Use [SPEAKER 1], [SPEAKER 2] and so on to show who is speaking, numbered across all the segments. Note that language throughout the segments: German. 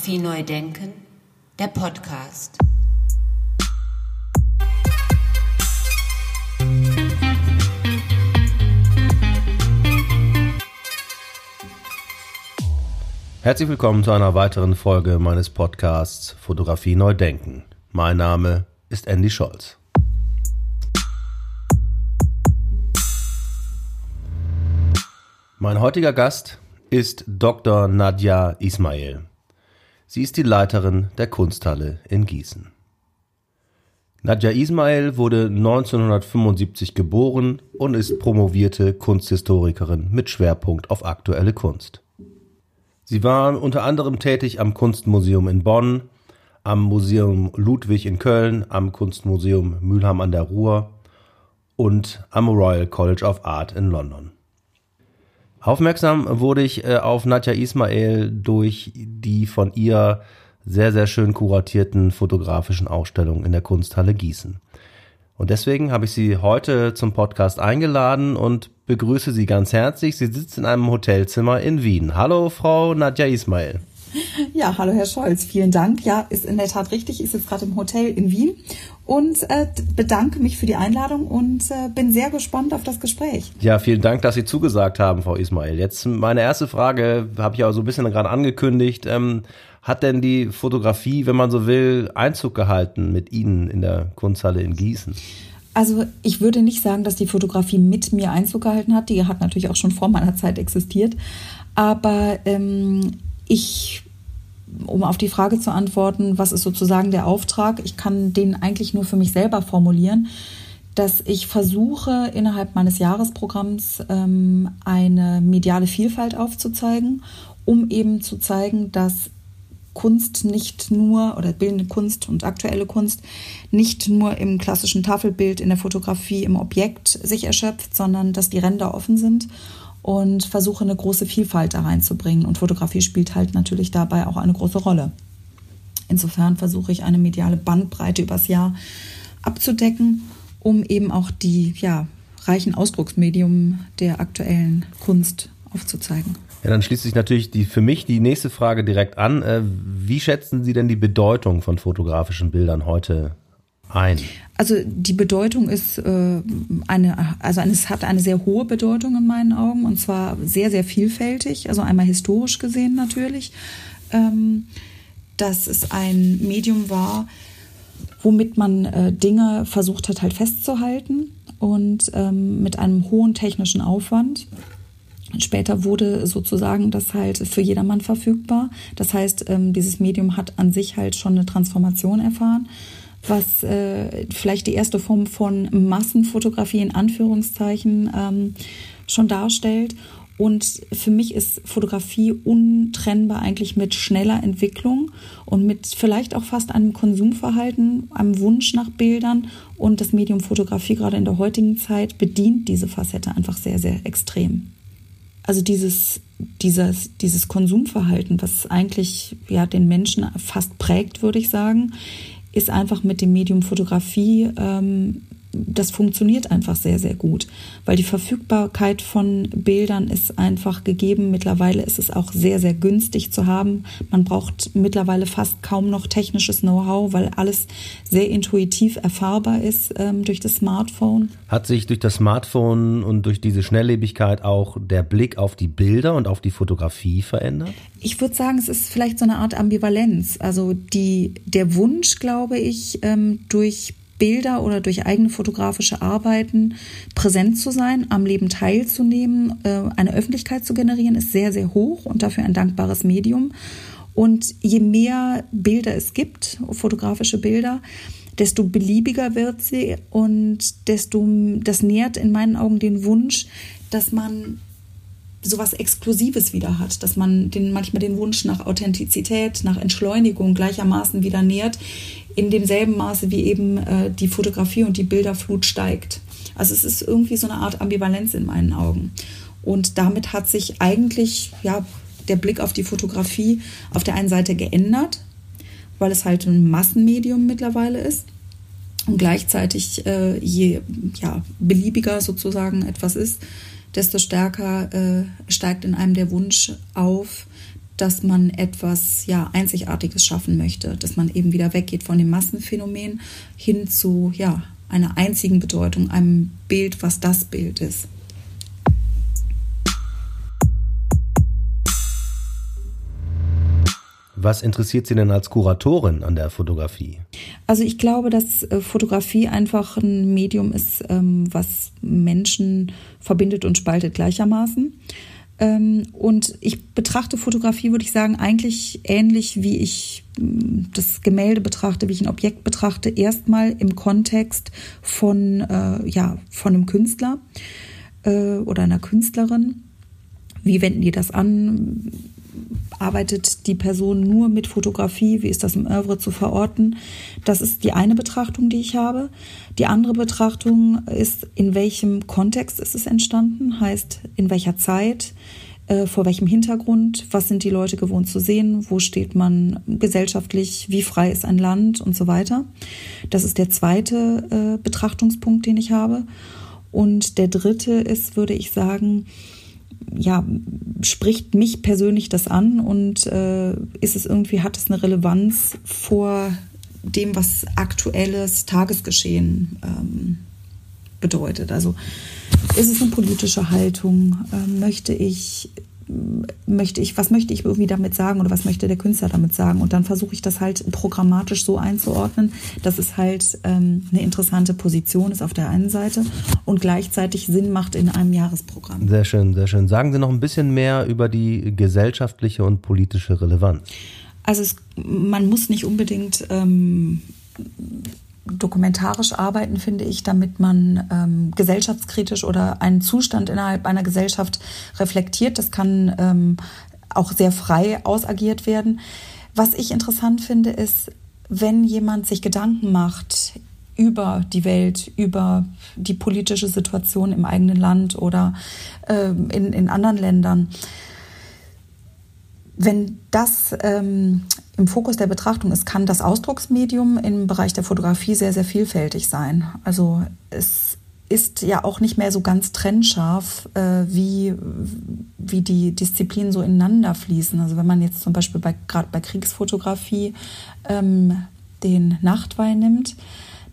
[SPEAKER 1] Fotografie neu denken, der Podcast.
[SPEAKER 2] Herzlich willkommen zu einer weiteren Folge meines Podcasts Fotografie neu denken. Mein Name ist Andy Scholz. Mein heutiger Gast ist Dr. Nadja Ismail. Sie ist die Leiterin der Kunsthalle in Gießen. Nadja Ismail wurde 1975 geboren und ist promovierte Kunsthistorikerin mit Schwerpunkt auf aktuelle Kunst. Sie war unter anderem tätig am Kunstmuseum in Bonn, am Museum Ludwig in Köln, am Kunstmuseum Mülheim an der Ruhr und am Royal College of Art in London. Aufmerksam wurde ich äh, auf Nadja Ismail durch die von ihr sehr, sehr schön kuratierten fotografischen Ausstellungen in der Kunsthalle Gießen. Und deswegen habe ich sie heute zum Podcast eingeladen und begrüße sie ganz herzlich. Sie sitzt in einem Hotelzimmer in Wien. Hallo, Frau Nadja Ismail.
[SPEAKER 3] Ja, hallo Herr Scholz, vielen Dank. Ja, ist in der Tat richtig. Ich sitze gerade im Hotel in Wien und äh, bedanke mich für die Einladung und äh, bin sehr gespannt auf das Gespräch.
[SPEAKER 2] Ja, vielen Dank, dass Sie zugesagt haben, Frau Ismail. Jetzt meine erste Frage, habe ich auch so ein bisschen gerade angekündigt. Ähm, hat denn die Fotografie, wenn man so will, Einzug gehalten mit Ihnen in der Kunsthalle in Gießen?
[SPEAKER 3] Also ich würde nicht sagen, dass die Fotografie mit mir Einzug gehalten hat. Die hat natürlich auch schon vor meiner Zeit existiert. Aber ähm, ich, um auf die Frage zu antworten, was ist sozusagen der Auftrag? Ich kann den eigentlich nur für mich selber formulieren, dass ich versuche, innerhalb meines Jahresprogramms ähm, eine mediale Vielfalt aufzuzeigen, um eben zu zeigen, dass Kunst nicht nur oder bildende Kunst und aktuelle Kunst nicht nur im klassischen Tafelbild, in der Fotografie, im Objekt sich erschöpft, sondern dass die Ränder offen sind und versuche eine große Vielfalt da reinzubringen. Und Fotografie spielt halt natürlich dabei auch eine große Rolle. Insofern versuche ich eine mediale Bandbreite übers Jahr abzudecken, um eben auch die ja, reichen Ausdrucksmedium der aktuellen Kunst aufzuzeigen.
[SPEAKER 2] Ja, dann schließt sich natürlich die, für mich die nächste Frage direkt an. Äh, wie schätzen Sie denn die Bedeutung von fotografischen Bildern heute ein?
[SPEAKER 3] Also die Bedeutung ist äh, eine, also es hat eine sehr hohe Bedeutung in meinen Augen und zwar sehr, sehr vielfältig. Also einmal historisch gesehen natürlich, ähm, dass es ein Medium war, womit man äh, Dinge versucht hat halt festzuhalten und ähm, mit einem hohen technischen Aufwand. Später wurde sozusagen das halt für jedermann verfügbar. Das heißt, ähm, dieses Medium hat an sich halt schon eine Transformation erfahren was äh, vielleicht die erste Form von Massenfotografie in Anführungszeichen ähm, schon darstellt. Und für mich ist Fotografie untrennbar eigentlich mit schneller Entwicklung und mit vielleicht auch fast einem Konsumverhalten, einem Wunsch nach Bildern. Und das Medium Fotografie gerade in der heutigen Zeit bedient diese Facette einfach sehr, sehr extrem. Also dieses, dieses, dieses Konsumverhalten, was eigentlich ja den Menschen fast prägt, würde ich sagen, ist einfach mit dem Medium Fotografie, ähm, das funktioniert einfach sehr, sehr gut, weil die Verfügbarkeit von Bildern ist einfach gegeben. Mittlerweile ist es auch sehr, sehr günstig zu haben. Man braucht mittlerweile fast kaum noch technisches Know-how, weil alles sehr intuitiv erfahrbar ist ähm, durch das Smartphone.
[SPEAKER 2] Hat sich durch das Smartphone und durch diese Schnelllebigkeit auch der Blick auf die Bilder und auf die Fotografie verändert?
[SPEAKER 3] Ich würde sagen, es ist vielleicht so eine Art Ambivalenz. Also die, der Wunsch, glaube ich, ähm, durch Bilder oder durch eigene fotografische Arbeiten präsent zu sein, am Leben teilzunehmen, äh, eine Öffentlichkeit zu generieren, ist sehr, sehr hoch und dafür ein dankbares Medium. Und je mehr Bilder es gibt, fotografische Bilder, desto beliebiger wird sie und desto, das nährt in meinen Augen den Wunsch, dass man sowas Exklusives wieder hat, dass man den, manchmal den Wunsch nach Authentizität, nach Entschleunigung gleichermaßen wieder nährt, in demselben Maße wie eben äh, die Fotografie und die Bilderflut steigt. Also es ist irgendwie so eine Art Ambivalenz in meinen Augen. Und damit hat sich eigentlich ja, der Blick auf die Fotografie auf der einen Seite geändert, weil es halt ein Massenmedium mittlerweile ist. Und gleichzeitig, äh, je ja, beliebiger sozusagen etwas ist, desto stärker äh, steigt in einem der Wunsch auf, dass man etwas ja, Einzigartiges schaffen möchte, dass man eben wieder weggeht von dem Massenphänomen hin zu ja, einer einzigen Bedeutung, einem Bild, was das Bild ist.
[SPEAKER 2] Was interessiert Sie denn als Kuratorin an der Fotografie?
[SPEAKER 3] Also ich glaube, dass äh, Fotografie einfach ein Medium ist, ähm, was Menschen verbindet und spaltet gleichermaßen. Ähm, und ich betrachte Fotografie, würde ich sagen, eigentlich ähnlich wie ich mm, das Gemälde betrachte, wie ich ein Objekt betrachte, erstmal im Kontext von, äh, ja, von einem Künstler äh, oder einer Künstlerin. Wie wenden die das an? Arbeitet die Person nur mit Fotografie? Wie ist das im Oeuvre zu verorten? Das ist die eine Betrachtung, die ich habe. Die andere Betrachtung ist, in welchem Kontext ist es entstanden? Heißt, in welcher Zeit? Äh, vor welchem Hintergrund? Was sind die Leute gewohnt zu sehen? Wo steht man gesellschaftlich? Wie frei ist ein Land und so weiter? Das ist der zweite äh, Betrachtungspunkt, den ich habe. Und der dritte ist, würde ich sagen, ja, spricht mich persönlich das an und äh, ist es irgendwie, hat es eine Relevanz vor dem, was aktuelles Tagesgeschehen ähm, bedeutet. Also ist es eine politische Haltung? Äh, möchte ich möchte ich, was möchte ich irgendwie damit sagen oder was möchte der Künstler damit sagen? Und dann versuche ich das halt programmatisch so einzuordnen, dass es halt ähm, eine interessante Position ist auf der einen Seite und gleichzeitig Sinn macht in einem Jahresprogramm.
[SPEAKER 2] Sehr schön, sehr schön. Sagen Sie noch ein bisschen mehr über die gesellschaftliche und politische Relevanz.
[SPEAKER 3] Also es, man muss nicht unbedingt ähm, dokumentarisch arbeiten, finde ich, damit man ähm, gesellschaftskritisch oder einen Zustand innerhalb einer Gesellschaft reflektiert. Das kann ähm, auch sehr frei ausagiert werden. Was ich interessant finde, ist, wenn jemand sich Gedanken macht über die Welt, über die politische Situation im eigenen Land oder äh, in, in anderen Ländern, wenn das ähm, im Fokus der Betrachtung ist, kann das Ausdrucksmedium im Bereich der Fotografie sehr, sehr vielfältig sein. Also es ist ja auch nicht mehr so ganz trennscharf, äh, wie, wie die Disziplinen so ineinander fließen. Also wenn man jetzt zum Beispiel bei, gerade bei Kriegsfotografie ähm, den Nachtwein nimmt,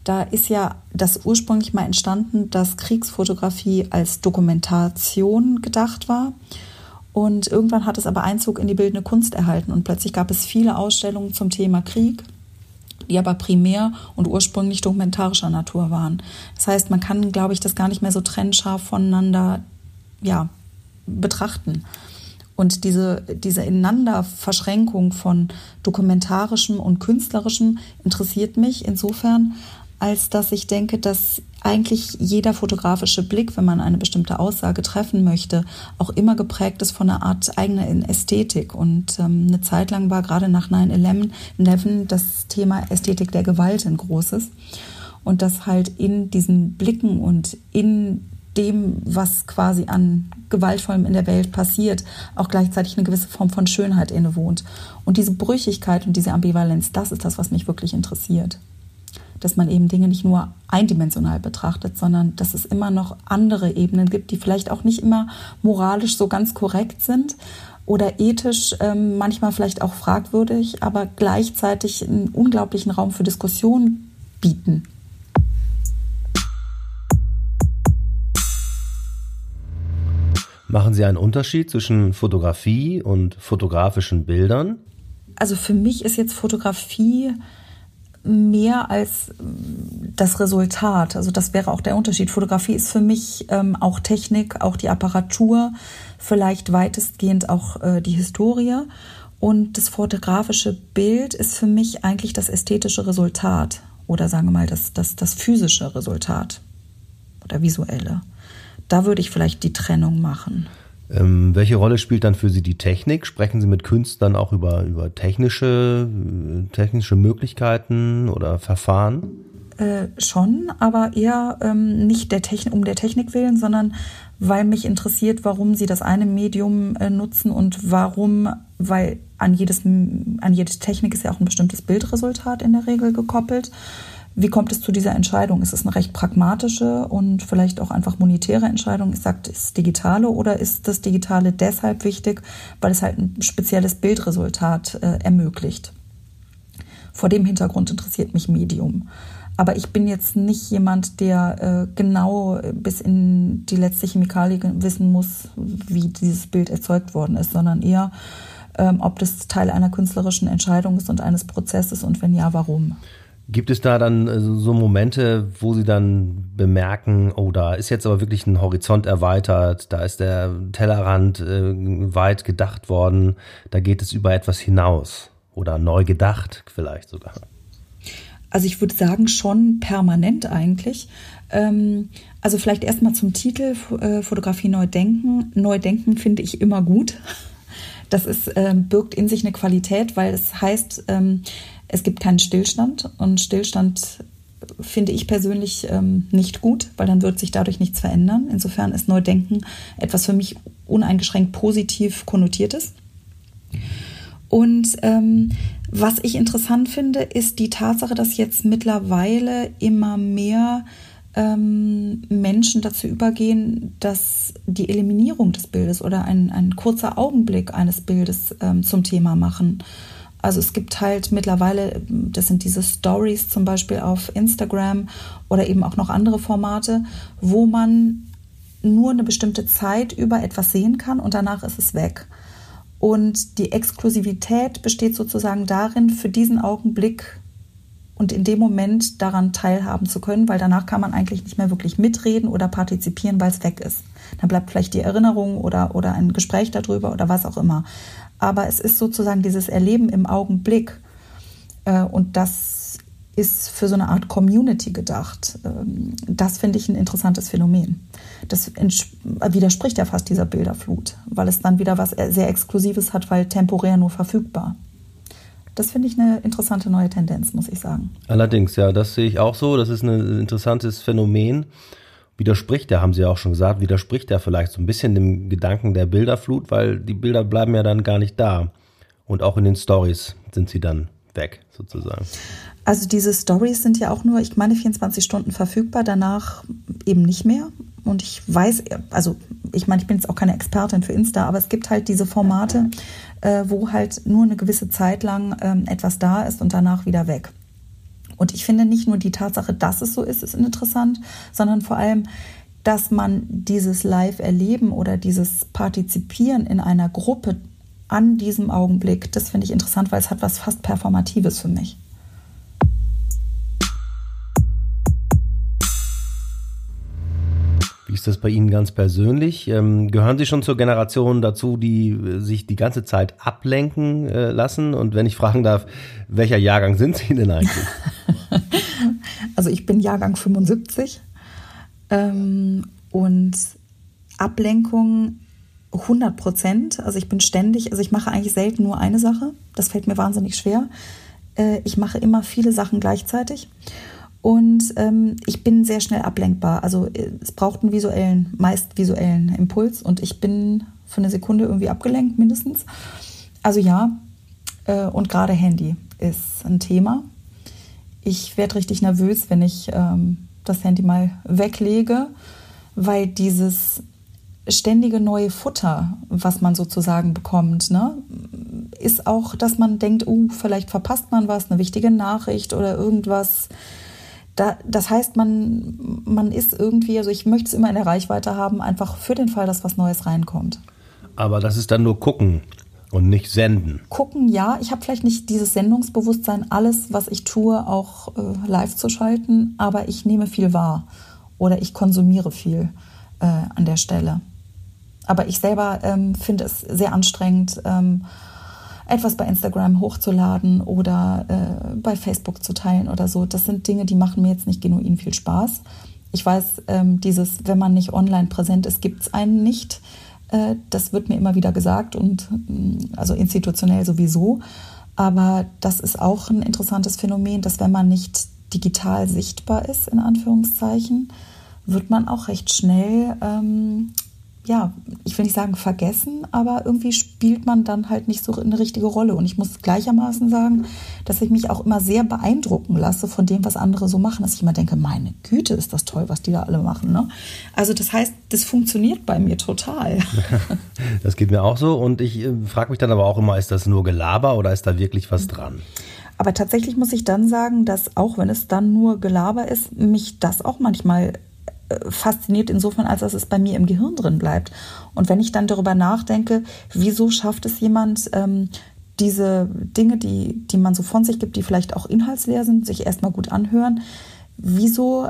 [SPEAKER 3] da ist ja das ursprünglich mal entstanden, dass Kriegsfotografie als Dokumentation gedacht war. Und irgendwann hat es aber Einzug in die bildende Kunst erhalten und plötzlich gab es viele Ausstellungen zum Thema Krieg, die aber primär und ursprünglich dokumentarischer Natur waren. Das heißt, man kann, glaube ich, das gar nicht mehr so trennscharf voneinander ja, betrachten. Und diese, diese Ineinanderverschränkung von dokumentarischem und künstlerischem interessiert mich insofern, als dass ich denke, dass eigentlich jeder fotografische Blick, wenn man eine bestimmte Aussage treffen möchte, auch immer geprägt ist von einer Art eigener Ästhetik. Und ähm, eine Zeit lang war gerade nach 9-11 das Thema Ästhetik der Gewalt ein großes. Und dass halt in diesen Blicken und in dem, was quasi an Gewaltvollem in der Welt passiert, auch gleichzeitig eine gewisse Form von Schönheit innewohnt. Und diese Brüchigkeit und diese Ambivalenz, das ist das, was mich wirklich interessiert dass man eben Dinge nicht nur eindimensional betrachtet, sondern dass es immer noch andere Ebenen gibt, die vielleicht auch nicht immer moralisch so ganz korrekt sind oder ethisch ähm, manchmal vielleicht auch fragwürdig, aber gleichzeitig einen unglaublichen Raum für Diskussion bieten.
[SPEAKER 2] Machen Sie einen Unterschied zwischen Fotografie und fotografischen Bildern?
[SPEAKER 3] Also für mich ist jetzt Fotografie mehr als das Resultat. Also das wäre auch der Unterschied. Fotografie ist für mich ähm, auch Technik, auch die Apparatur, vielleicht weitestgehend auch äh, die Historie. Und das fotografische Bild ist für mich eigentlich das ästhetische Resultat oder sagen wir mal das, das, das physische Resultat oder visuelle. Da würde ich vielleicht die Trennung machen.
[SPEAKER 2] Ähm, welche Rolle spielt dann für Sie die Technik? Sprechen Sie mit Künstlern auch über, über technische, technische Möglichkeiten oder Verfahren?
[SPEAKER 3] Äh, schon, aber eher ähm, nicht der Technik, um der Technik willen, sondern weil mich interessiert, warum Sie das eine Medium äh, nutzen und warum, weil an, jedes, an jede Technik ist ja auch ein bestimmtes Bildresultat in der Regel gekoppelt Wie kommt es zu dieser Entscheidung? Ist es eine recht pragmatische und vielleicht auch einfach monetäre Entscheidung? Ich sage, ist digitale oder ist das Digitale deshalb wichtig, weil es halt ein spezielles Bildresultat äh, ermöglicht? Vor dem Hintergrund interessiert mich Medium. Aber ich bin jetzt nicht jemand, der äh, genau bis in die letzte Chemikalie wissen muss, wie dieses Bild erzeugt worden ist, sondern eher, ähm, ob das Teil einer künstlerischen Entscheidung ist und eines Prozesses und wenn ja, warum.
[SPEAKER 2] Gibt es da dann äh, so Momente, wo Sie dann bemerken, oh, da ist jetzt aber wirklich ein Horizont erweitert, da ist der Tellerrand äh, weit gedacht worden, da geht es über etwas hinaus oder neu gedacht vielleicht sogar?
[SPEAKER 3] Also ich würde sagen, schon permanent eigentlich. Ähm, also vielleicht erstmal zum Titel äh, Fotografie neu denken. Neu denken finde ich immer gut. Das ist, äh, birgt in sich eine Qualität, weil es heißt, ähm, es gibt keinen Stillstand und Stillstand finde ich persönlich ähm, nicht gut, weil dann wird sich dadurch nichts verändern. Insofern ist Neudenken etwas für mich uneingeschränkt positiv konnotiertes. Und ähm, was ich interessant finde, ist die Tatsache, dass jetzt mittlerweile immer mehr ähm, Menschen dazu übergehen, dass die Eliminierung des Bildes oder ein, ein kurzer Augenblick eines Bildes ähm, zum Thema machen. Also es gibt halt mittlerweile, das sind diese Stories zum Beispiel auf Instagram oder eben auch noch andere Formate, wo man nur eine bestimmte Zeit über etwas sehen kann und danach ist es weg. Und die Exklusivität besteht sozusagen darin, für diesen Augenblick und in dem Moment daran teilhaben zu können, weil danach kann man eigentlich nicht mehr wirklich mitreden oder partizipieren, weil es weg ist. Dann bleibt vielleicht die Erinnerung oder, oder ein Gespräch darüber oder was auch immer aber es ist sozusagen dieses Erleben im Augenblick. Äh, und das ist für so eine Art Community gedacht. Ähm, das finde ich ein interessantes Phänomen. Das widerspricht ja fast dieser Bilderflut, weil es dann wieder was sehr Exklusives hat, weil temporär nur verfügbar. Das finde ich eine interessante neue Tendenz, muss ich sagen.
[SPEAKER 2] Allerdings, ja, das sehe ich auch so. Das ist ein interessantes Phänomen widerspricht er, haben Sie ja auch schon gesagt, widerspricht er vielleicht so ein bisschen dem Gedanken der Bilderflut, weil die Bilder bleiben ja dann gar nicht da. Und auch in den Stories sind sie dann weg, sozusagen.
[SPEAKER 3] Also diese Stories sind ja auch nur, ich meine, 24 Stunden verfügbar, danach eben nicht mehr. Und ich weiß, also ich meine, ich bin jetzt auch keine Expertin für Insta, aber es gibt halt diese Formate, äh, wo halt nur eine gewisse Zeit lang ähm, etwas da ist und danach wieder weg. Und ich finde nicht nur die Tatsache, dass es so ist, ist interessant, sondern vor allem, dass man dieses Live-Erleben oder dieses Partizipieren in einer Gruppe an diesem Augenblick, das finde ich interessant, weil es hat was fast Performatives für mich.
[SPEAKER 2] Ist das bei Ihnen ganz persönlich? Ähm, gehören Sie schon zur Generation dazu, die äh, sich die ganze Zeit ablenken äh, lassen? Und wenn ich fragen darf, welcher Jahrgang sind Sie denn eigentlich?
[SPEAKER 3] also ich bin Jahrgang 75 ähm, und Ablenkung 100 Prozent. Also ich bin ständig, also ich mache eigentlich selten nur eine Sache. Das fällt mir wahnsinnig schwer. Äh, ich mache immer viele Sachen gleichzeitig. Und ähm, ich bin sehr schnell ablenkbar. Also äh, es braucht einen visuellen, meist visuellen Impuls und ich bin für eine Sekunde irgendwie abgelenkt, mindestens. Also ja, äh, und gerade Handy ist ein Thema. Ich werde richtig nervös, wenn ich ähm, das Handy mal weglege, weil dieses ständige neue Futter, was man sozusagen bekommt, ne, ist auch, dass man denkt, oh, vielleicht verpasst man was, eine wichtige Nachricht oder irgendwas da, das heißt, man, man ist irgendwie, also ich möchte es immer in der Reichweite haben, einfach für den Fall, dass was Neues reinkommt.
[SPEAKER 2] Aber das ist dann nur gucken und nicht senden.
[SPEAKER 3] Gucken, ja. Ich habe vielleicht nicht dieses Sendungsbewusstsein, alles, was ich tue, auch äh, live zu schalten, aber ich nehme viel wahr oder ich konsumiere viel äh, an der Stelle. Aber ich selber ähm, finde es sehr anstrengend. Ähm, etwas bei Instagram hochzuladen oder äh, bei Facebook zu teilen oder so. Das sind Dinge, die machen mir jetzt nicht genuin viel Spaß. Ich weiß, ähm, dieses, wenn man nicht online präsent ist, gibt es einen nicht. Äh, das wird mir immer wieder gesagt und mm, also institutionell sowieso. Aber das ist auch ein interessantes Phänomen, dass wenn man nicht digital sichtbar ist, in Anführungszeichen, wird man auch recht schnell ähm, ja, ich will nicht sagen vergessen, aber irgendwie spielt man dann halt nicht so eine richtige Rolle. Und ich muss gleichermaßen sagen, dass ich mich auch immer sehr beeindrucken lasse von dem, was andere so machen, dass ich immer denke, meine Güte, ist das toll, was die da alle machen. Ne? Also das heißt, das funktioniert bei mir total.
[SPEAKER 2] das geht mir auch so. Und ich äh, frage mich dann aber auch immer, ist das nur Gelaber oder ist da wirklich was dran?
[SPEAKER 3] Aber tatsächlich muss ich dann sagen, dass auch wenn es dann nur Gelaber ist, mich das auch manchmal fasziniert insofern, als dass es bei mir im Gehirn drin bleibt. Und wenn ich dann darüber nachdenke, wieso schafft es jemand, ähm, diese Dinge, die, die man so von sich gibt, die vielleicht auch inhaltsleer sind, sich erstmal gut anhören, wieso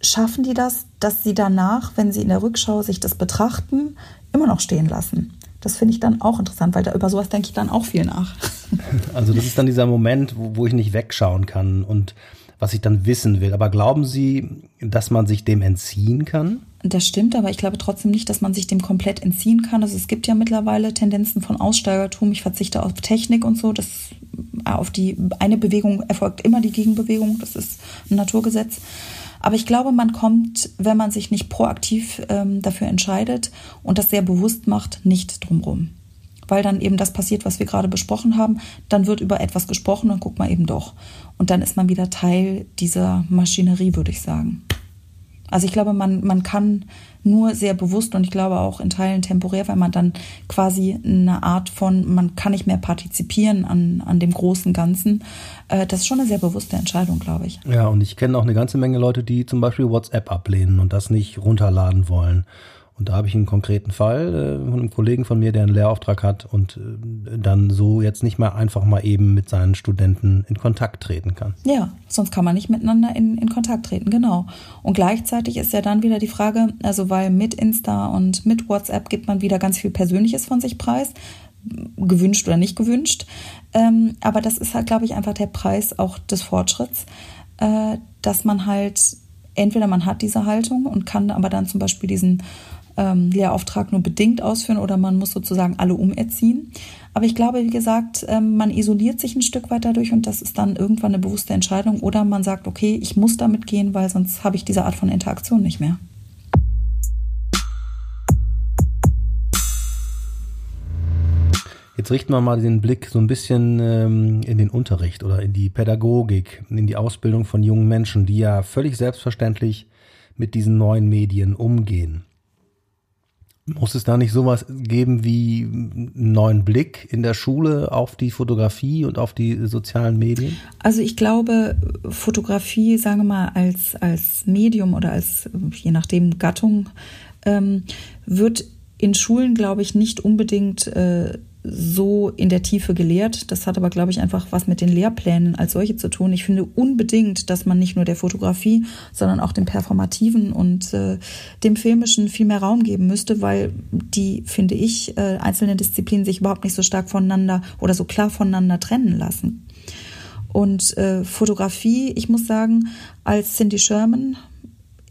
[SPEAKER 3] schaffen die das, dass sie danach, wenn sie in der Rückschau sich das betrachten, immer noch stehen lassen? Das finde ich dann auch interessant, weil da über sowas denke ich dann auch viel nach.
[SPEAKER 2] Also das ist dann dieser Moment, wo, wo ich nicht wegschauen kann und was ich dann wissen will. Aber glauben Sie, dass man sich dem entziehen kann?
[SPEAKER 3] Das stimmt, aber ich glaube trotzdem nicht, dass man sich dem komplett entziehen kann. Also es gibt ja mittlerweile Tendenzen von Aussteigertum. Ich verzichte auf Technik und so. Das auf die eine Bewegung erfolgt immer die Gegenbewegung. Das ist ein Naturgesetz. Aber ich glaube, man kommt, wenn man sich nicht proaktiv ähm, dafür entscheidet und das sehr bewusst macht, nicht drumrum weil dann eben das passiert, was wir gerade besprochen haben. Dann wird über etwas gesprochen und guckt man eben doch. Und dann ist man wieder Teil dieser Maschinerie, würde ich sagen. Also ich glaube, man, man kann nur sehr bewusst und ich glaube auch in Teilen temporär, weil man dann quasi eine Art von, man kann nicht mehr partizipieren an, an dem großen Ganzen. Äh, das ist schon eine sehr bewusste Entscheidung, glaube ich.
[SPEAKER 2] Ja, und ich kenne auch eine ganze Menge Leute, die zum Beispiel WhatsApp ablehnen und das nicht runterladen wollen. Und da habe ich einen konkreten Fall äh, von einem Kollegen von mir, der einen Lehrauftrag hat und äh, dann so jetzt nicht mehr einfach mal eben mit seinen Studenten in Kontakt treten kann.
[SPEAKER 3] Ja, sonst kann man nicht miteinander in, in Kontakt treten, genau. Und gleichzeitig ist ja dann wieder die Frage, also weil mit Insta und mit WhatsApp gibt man wieder ganz viel Persönliches von sich preis, gewünscht oder nicht gewünscht. Ähm, aber das ist halt, glaube ich, einfach der Preis auch des Fortschritts, äh, dass man halt entweder man hat diese Haltung und kann aber dann zum Beispiel diesen ähm, Lehrauftrag nur bedingt ausführen oder man muss sozusagen alle umerziehen. Aber ich glaube, wie gesagt, ähm, man isoliert sich ein Stück weit dadurch und das ist dann irgendwann eine bewusste Entscheidung oder man sagt, okay, ich muss damit gehen, weil sonst habe ich diese Art von Interaktion nicht mehr.
[SPEAKER 2] Jetzt richten wir mal den Blick so ein bisschen ähm, in den Unterricht oder in die Pädagogik, in die Ausbildung von jungen Menschen, die ja völlig selbstverständlich mit diesen neuen Medien umgehen. Muss es da nicht sowas geben wie einen neuen Blick in der Schule auf die Fotografie und auf die sozialen Medien?
[SPEAKER 3] Also ich glaube, Fotografie, sagen wir mal, als, als Medium oder als, je nachdem, Gattung, ähm, wird in Schulen, glaube ich, nicht unbedingt äh, so in der Tiefe gelehrt. Das hat aber, glaube ich, einfach was mit den Lehrplänen als solche zu tun. Ich finde unbedingt, dass man nicht nur der Fotografie, sondern auch dem Performativen und äh, dem Filmischen viel mehr Raum geben müsste, weil die, finde ich, äh, einzelne Disziplinen sich überhaupt nicht so stark voneinander oder so klar voneinander trennen lassen. Und äh, Fotografie, ich muss sagen, als Cindy Sherman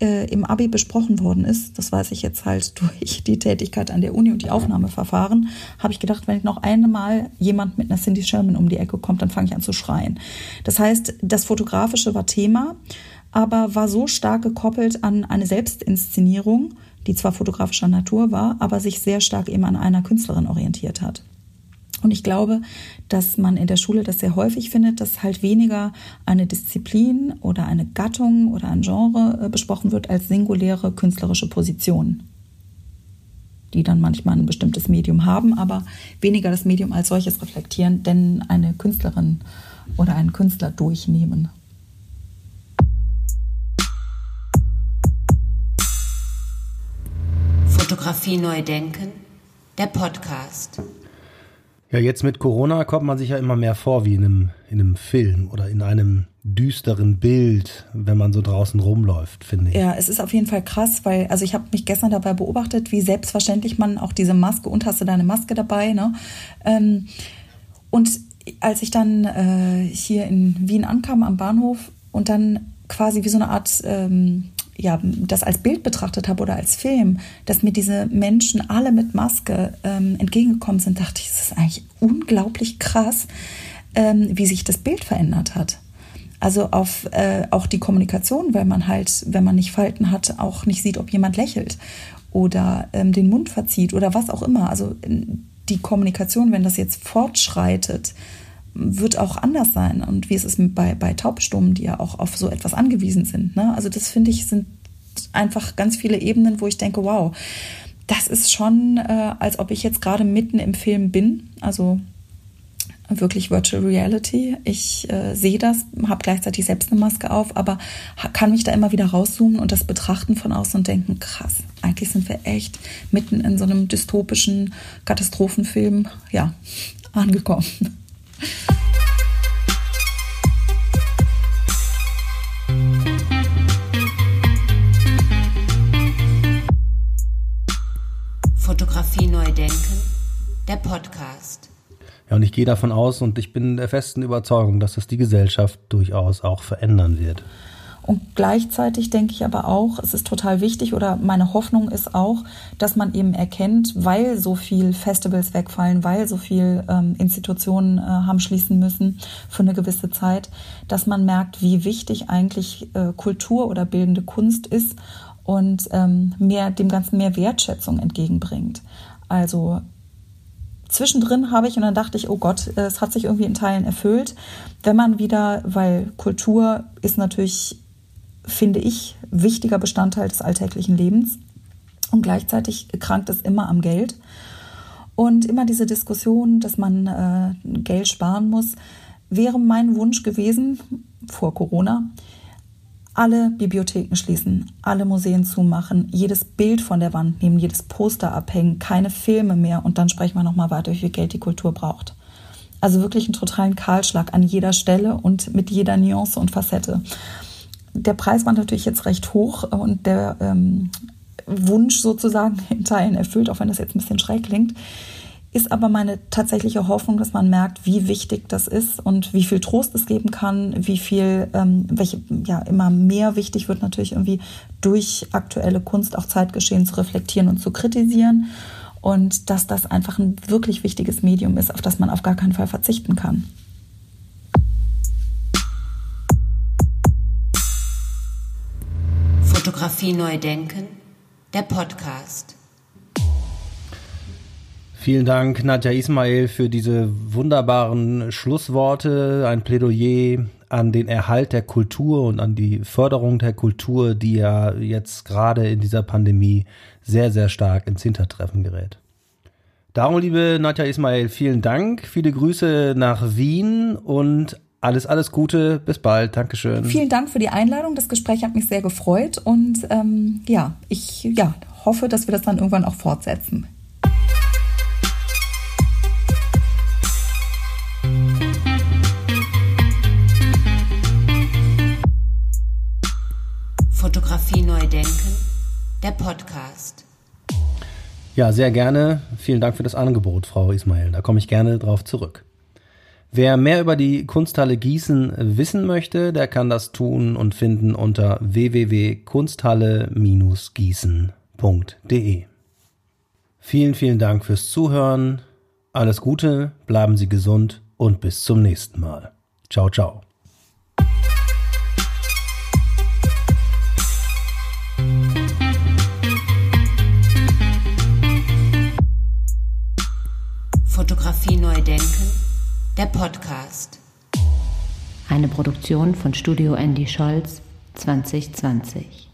[SPEAKER 3] äh, im Abi besprochen worden ist, das weiß ich jetzt halt durch die Tätigkeit an der Uni und die Aufnahmeverfahren, habe ich gedacht, wenn ich noch einmal jemand mit einer Cindy Sherman um die Ecke kommt, dann fange ich an zu schreien. Das heißt, das Fotografische war Thema, aber war so stark gekoppelt an eine Selbstinszenierung, die zwar fotografischer Natur war, aber sich sehr stark eben an einer Künstlerin orientiert hat. Und ich glaube, dass man in der Schule das sehr häufig findet, dass halt weniger eine Disziplin oder eine Gattung oder ein Genre äh, besprochen wird als singuläre künstlerische Position, die dann manchmal ein bestimmtes Medium haben, aber weniger das Medium als solches reflektieren, denn eine Künstlerin oder einen Künstler durchnehmen.
[SPEAKER 1] Fotografie neu denken, der Podcast.
[SPEAKER 2] Ja, jetzt mit Corona kommt man sich ja immer mehr vor wie in einem, in einem Film oder in einem düsteren Bild, wenn man so draußen rumläuft, finde ich.
[SPEAKER 3] Ja, es ist auf jeden Fall krass, weil, also ich habe mich gestern dabei beobachtet, wie selbstverständlich man auch diese Maske und hast du deine Maske dabei, ne? Ähm, und als ich dann äh, hier in Wien ankam am Bahnhof und dann quasi wie so eine Art ähm, ja, das als Bild betrachtet habe oder als Film, dass mir diese Menschen alle mit Maske ähm, entgegengekommen sind, dachte ich, es ist eigentlich unglaublich krass, ähm, wie sich das Bild verändert hat. Also auf äh, auch die Kommunikation, weil man halt, wenn man nicht Falten hat, auch nicht sieht, ob jemand lächelt. oder ähm, den Mund verzieht oder was auch immer. Also die Kommunikation, wenn das jetzt fortschreitet, wird auch anders sein. Und wie es ist bei, bei Taubstummen, die ja auch auf so etwas angewiesen sind. Ne? Also das finde ich sind einfach ganz viele Ebenen, wo ich denke, wow, das ist schon, äh, als ob ich jetzt gerade mitten im Film bin. Also wirklich Virtual Reality. Ich äh, sehe das, habe gleichzeitig selbst eine Maske auf, aber kann mich da immer wieder rauszoomen und das betrachten von außen und denken, krass, eigentlich sind wir echt mitten in so einem dystopischen Katastrophenfilm, ja, angekommen.
[SPEAKER 1] Der Podcast.
[SPEAKER 2] Ja, und ich gehe davon aus und ich bin der festen Überzeugung, dass das die Gesellschaft durchaus auch verändern wird.
[SPEAKER 3] Und gleichzeitig denke ich aber auch, es ist total wichtig oder meine Hoffnung ist auch, dass man eben erkennt, weil so viel Festivals wegfallen, weil so viel ähm, Institutionen äh, haben schließen müssen für eine gewisse Zeit, dass man merkt, wie wichtig eigentlich äh, Kultur oder bildende Kunst ist und ähm, mehr dem Ganzen mehr Wertschätzung entgegenbringt. Also zwischendrin habe ich und dann dachte ich, oh Gott, es hat sich irgendwie in Teilen erfüllt. Wenn man wieder, weil Kultur ist natürlich, finde ich, wichtiger Bestandteil des alltäglichen Lebens und gleichzeitig krankt es immer am Geld. Und immer diese Diskussion, dass man äh, Geld sparen muss, wäre mein Wunsch gewesen vor Corona, alle Bibliotheken schließen, alle Museen zumachen, jedes Bild von der Wand nehmen, jedes Poster abhängen, keine Filme mehr und dann sprechen wir nochmal weiter, wie viel Geld die Kultur braucht. Also wirklich einen totalen Kahlschlag an jeder Stelle und mit jeder Nuance und Facette. Der Preis war natürlich jetzt recht hoch und der ähm, Wunsch sozusagen in Teilen erfüllt, auch wenn das jetzt ein bisschen schräg klingt ist aber meine tatsächliche Hoffnung, dass man merkt, wie wichtig das ist und wie viel Trost es geben kann, wie viel, ähm, welche ja immer mehr wichtig wird natürlich irgendwie durch aktuelle Kunst auch Zeitgeschehen zu reflektieren und zu kritisieren und dass das einfach ein wirklich wichtiges Medium ist, auf das man auf gar keinen Fall verzichten kann.
[SPEAKER 1] Fotografie neu denken, der Podcast.
[SPEAKER 2] Vielen Dank, Nadja Ismail, für diese wunderbaren Schlussworte, ein Plädoyer an den Erhalt der Kultur und an die Förderung der Kultur, die ja jetzt gerade in dieser Pandemie sehr, sehr stark ins Hintertreffen gerät. Darum, liebe Nadja Ismail, vielen Dank. Viele Grüße nach Wien und alles, alles Gute. Bis bald. Dankeschön.
[SPEAKER 3] Vielen Dank für die Einladung. Das Gespräch hat mich sehr gefreut und ähm, ja, ich ja, hoffe, dass wir das dann irgendwann auch fortsetzen.
[SPEAKER 1] Der Podcast.
[SPEAKER 2] Ja, sehr gerne. Vielen Dank für das Angebot, Frau Ismail. Da komme ich gerne drauf zurück. Wer mehr über die Kunsthalle Gießen wissen möchte, der kann das tun und finden unter www.kunsthalle-gießen.de. Vielen, vielen Dank fürs Zuhören. Alles Gute, bleiben Sie gesund und bis zum nächsten Mal. Ciao, ciao.
[SPEAKER 1] Der Podcast.
[SPEAKER 4] Eine Produktion von Studio Andy Scholz 2020.